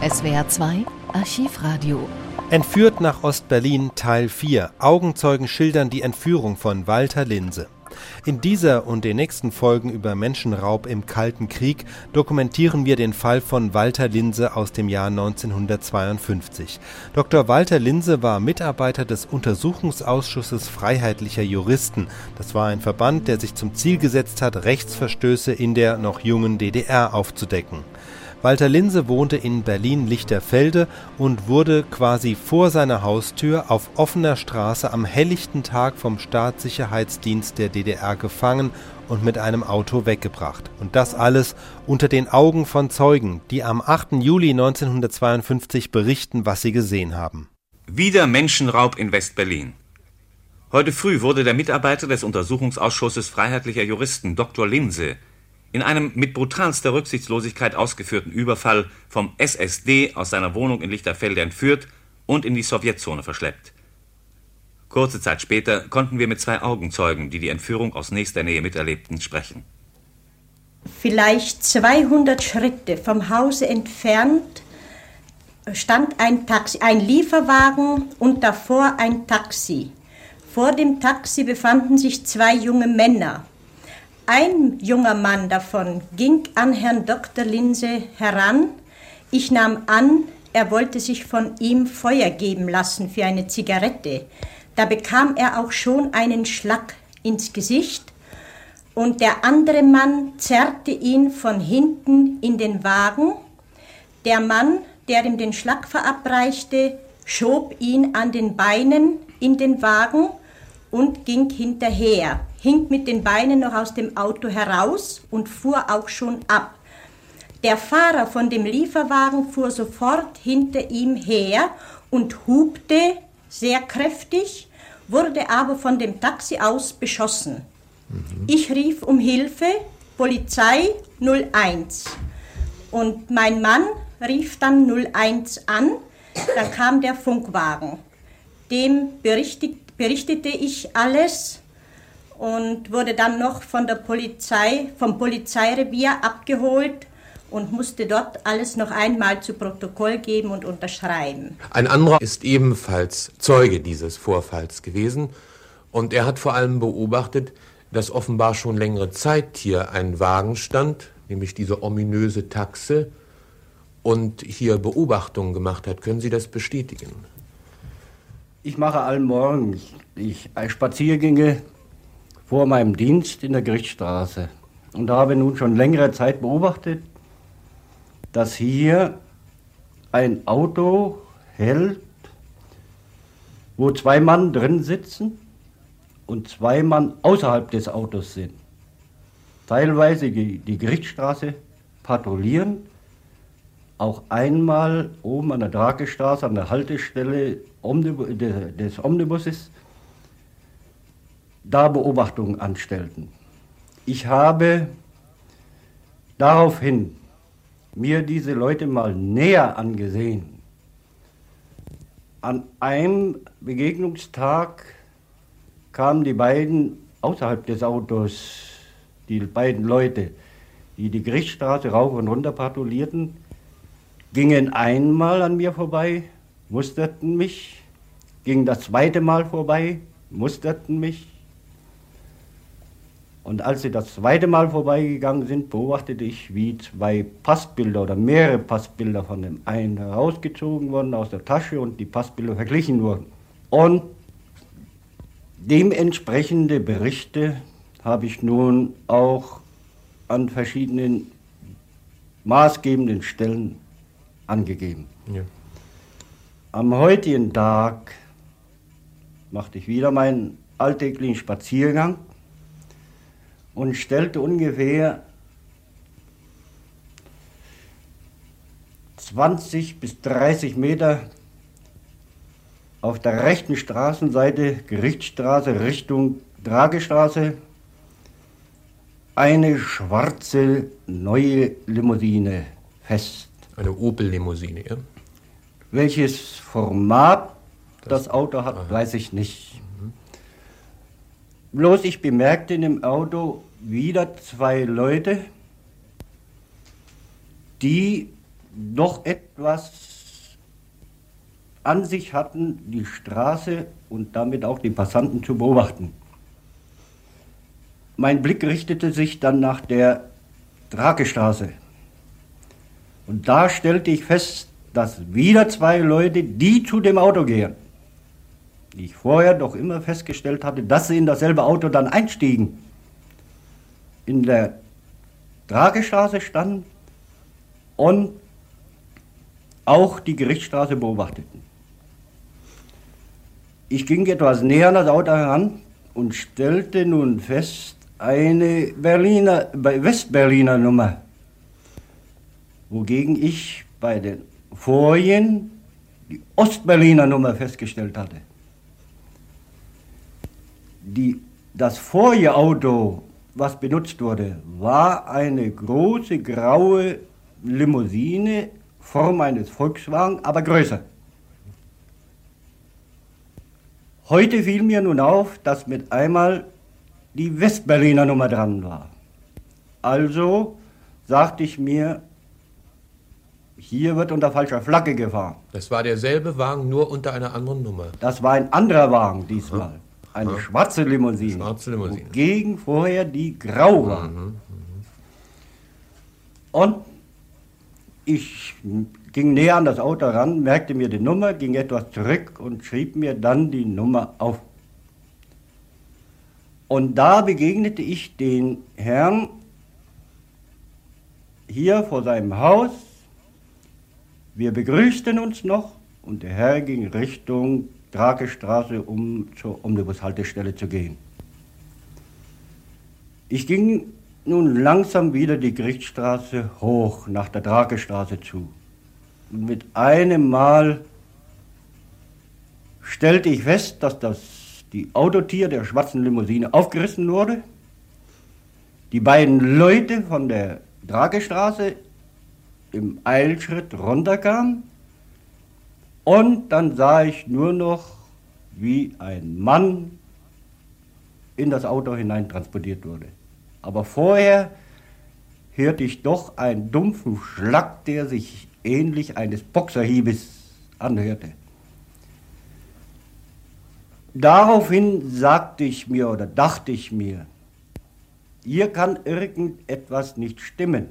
SWR 2 Archivradio. Entführt nach Ostberlin Teil 4. Augenzeugen schildern die Entführung von Walter Linse. In dieser und den nächsten Folgen über Menschenraub im Kalten Krieg dokumentieren wir den Fall von Walter Linse aus dem Jahr 1952. Dr. Walter Linse war Mitarbeiter des Untersuchungsausschusses Freiheitlicher Juristen. Das war ein Verband, der sich zum Ziel gesetzt hat, Rechtsverstöße in der noch jungen DDR aufzudecken. Walter Linse wohnte in Berlin-Lichterfelde und wurde quasi vor seiner Haustür auf offener Straße am helllichten Tag vom Staatssicherheitsdienst der DDR gefangen und mit einem Auto weggebracht. Und das alles unter den Augen von Zeugen, die am 8. Juli 1952 berichten, was sie gesehen haben. Wieder Menschenraub in West-Berlin. Heute früh wurde der Mitarbeiter des Untersuchungsausschusses Freiheitlicher Juristen Dr. Linse in einem mit brutalster Rücksichtslosigkeit ausgeführten Überfall vom SSD aus seiner Wohnung in Lichterfelde entführt und in die Sowjetzone verschleppt. Kurze Zeit später konnten wir mit zwei Augenzeugen, die die Entführung aus nächster Nähe miterlebten, sprechen. Vielleicht 200 Schritte vom Hause entfernt stand ein Taxi, ein Lieferwagen und davor ein Taxi. Vor dem Taxi befanden sich zwei junge Männer. Ein junger Mann davon ging an Herrn Dr. Linse heran. Ich nahm an, er wollte sich von ihm Feuer geben lassen für eine Zigarette. Da bekam er auch schon einen Schlag ins Gesicht und der andere Mann zerrte ihn von hinten in den Wagen. Der Mann, der ihm den Schlag verabreichte, schob ihn an den Beinen in den Wagen und ging hinterher hing mit den Beinen noch aus dem Auto heraus und fuhr auch schon ab. Der Fahrer von dem Lieferwagen fuhr sofort hinter ihm her und hupte sehr kräftig, wurde aber von dem Taxi aus beschossen. Mhm. Ich rief um Hilfe, Polizei 01. Und mein Mann rief dann 01 an, dann kam der Funkwagen. Dem berichtete ich alles und wurde dann noch von der Polizei, vom Polizeirevier abgeholt und musste dort alles noch einmal zu Protokoll geben und unterschreiben. Ein anderer ist ebenfalls Zeuge dieses Vorfalls gewesen und er hat vor allem beobachtet, dass offenbar schon längere Zeit hier ein Wagen stand, nämlich diese ominöse Taxe, und hier Beobachtungen gemacht hat. Können Sie das bestätigen? Ich mache allmorgen ich, ich Spaziergänge vor meinem Dienst in der Gerichtsstraße und habe nun schon längere Zeit beobachtet, dass hier ein Auto hält, wo zwei Mann drin sitzen und zwei Mann außerhalb des Autos sind. Teilweise die Gerichtsstraße patrouillieren, auch einmal oben an der Drakestraße an der Haltestelle des Omnibuses da Beobachtungen anstellten. Ich habe daraufhin mir diese Leute mal näher angesehen. An einem Begegnungstag kamen die beiden außerhalb des Autos, die beiden Leute, die die Gerichtsstraße rauf und runter patrouillierten, gingen einmal an mir vorbei, musterten mich, gingen das zweite Mal vorbei, musterten mich, und als sie das zweite Mal vorbeigegangen sind, beobachtete ich, wie zwei Passbilder oder mehrere Passbilder von dem einen herausgezogen wurden aus der Tasche und die Passbilder verglichen wurden. Und dementsprechende Berichte habe ich nun auch an verschiedenen maßgebenden Stellen angegeben. Ja. Am heutigen Tag machte ich wieder meinen alltäglichen Spaziergang und stellte ungefähr 20 bis 30 Meter auf der rechten Straßenseite, Gerichtsstraße Richtung Dragestraße, eine schwarze neue Limousine fest. Eine Opel-Limousine, ja? Welches Format das, das Auto hat, aha. weiß ich nicht. Mhm. Bloß ich bemerkte in dem Auto wieder zwei Leute, die doch etwas an sich hatten, die Straße und damit auch die Passanten zu beobachten. Mein Blick richtete sich dann nach der Drakestraße. Und da stellte ich fest, dass wieder zwei Leute, die zu dem Auto gehen, die ich vorher doch immer festgestellt hatte, dass sie in dasselbe Auto dann einstiegen, in der Dragestraße standen und auch die Gerichtsstraße beobachteten. Ich ging etwas näher an das Auto heran und stellte nun fest, eine Berliner, Westberliner Nummer, wogegen ich bei den vorigen die Ostberliner Nummer festgestellt hatte. Die, das vorige was benutzt wurde, war eine große graue Limousine, Form eines Volkswagen, aber größer. Heute fiel mir nun auf, dass mit einmal die Westberliner Nummer dran war. Also sagte ich mir, hier wird unter falscher Flagge gefahren. Das war derselbe Wagen, nur unter einer anderen Nummer. Das war ein anderer Wagen diesmal. Eine Ja. schwarze Limousine. Schwarze Limousine. Gegen vorher die grau war. Mhm. Und ich ging näher an das Auto ran, merkte mir die Nummer, ging etwas zurück und schrieb mir dann die Nummer auf. Und da begegnete ich den Herrn hier vor seinem Haus. Wir begrüßten uns noch und der Herr ging Richtung Drakestraße, um zur Omnibushaltestelle zu gehen. Ich ging nun langsam wieder die Gerichtsstraße hoch nach der Drakestraße zu. Und mit einem Mal stellte ich fest, dass das die Autotür der schwarzen Limousine aufgerissen wurde. Die beiden Leute von der Drakestraße im Eilschritt runterkamen. Und dann sah ich nur noch, wie ein Mann in das Auto hineintransportiert wurde. Aber vorher hörte ich doch einen dumpfen Schlag, der sich ähnlich eines Boxerhiebes anhörte. Daraufhin sagte ich mir oder dachte ich mir, hier kann irgendetwas nicht stimmen,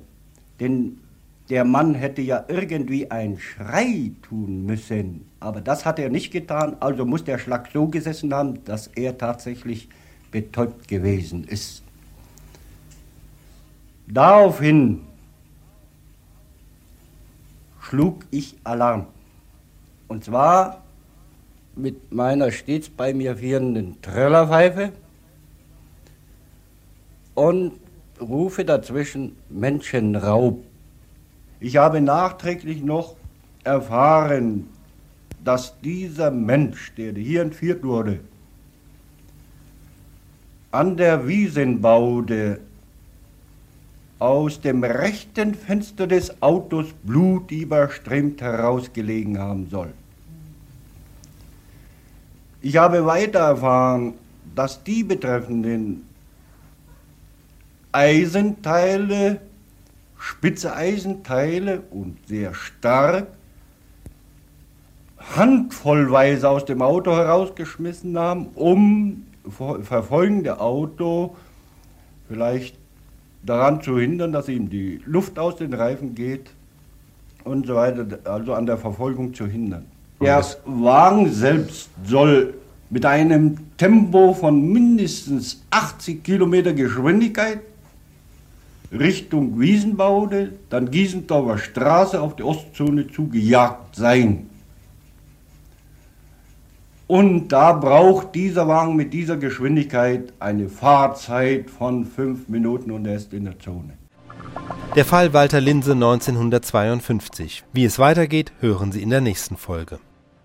denn der Mann hätte ja irgendwie einen Schrei tun müssen, aber das hat er nicht getan, also muss der Schlag so gesessen haben, dass er tatsächlich betäubt gewesen ist. Daraufhin schlug ich Alarm. Und zwar mit meiner stets bei mir führenden Trillerpfeife und rufe dazwischen Menschenraub. Ich habe nachträglich noch erfahren, dass dieser Mensch, der hier entführt wurde, an der Wiesenbaude aus dem rechten Fenster des Autos blutüberströmt herausgelegen haben soll. Ich habe weiter erfahren, dass die betreffenden Eisenteile, spitze Eisenteile und sehr stark, handvollweise aus dem Auto herausgeschmissen haben, um verfolgende Auto vielleicht daran zu hindern, dass ihm die Luft aus den Reifen geht und so weiter, also an der Verfolgung zu hindern. Der Wagen selbst soll mit einem Tempo von mindestens 80 Kilometer Geschwindigkeit Richtung Wiesenbaude, dann Giesendorfer Straße auf die Ostzone zugejagt sein. Und da braucht dieser Wagen mit dieser Geschwindigkeit eine Fahrzeit von fünf Minuten und er ist in der Zone. Der Fall Walter Linse 1952. Wie es weitergeht, hören Sie in der nächsten Folge.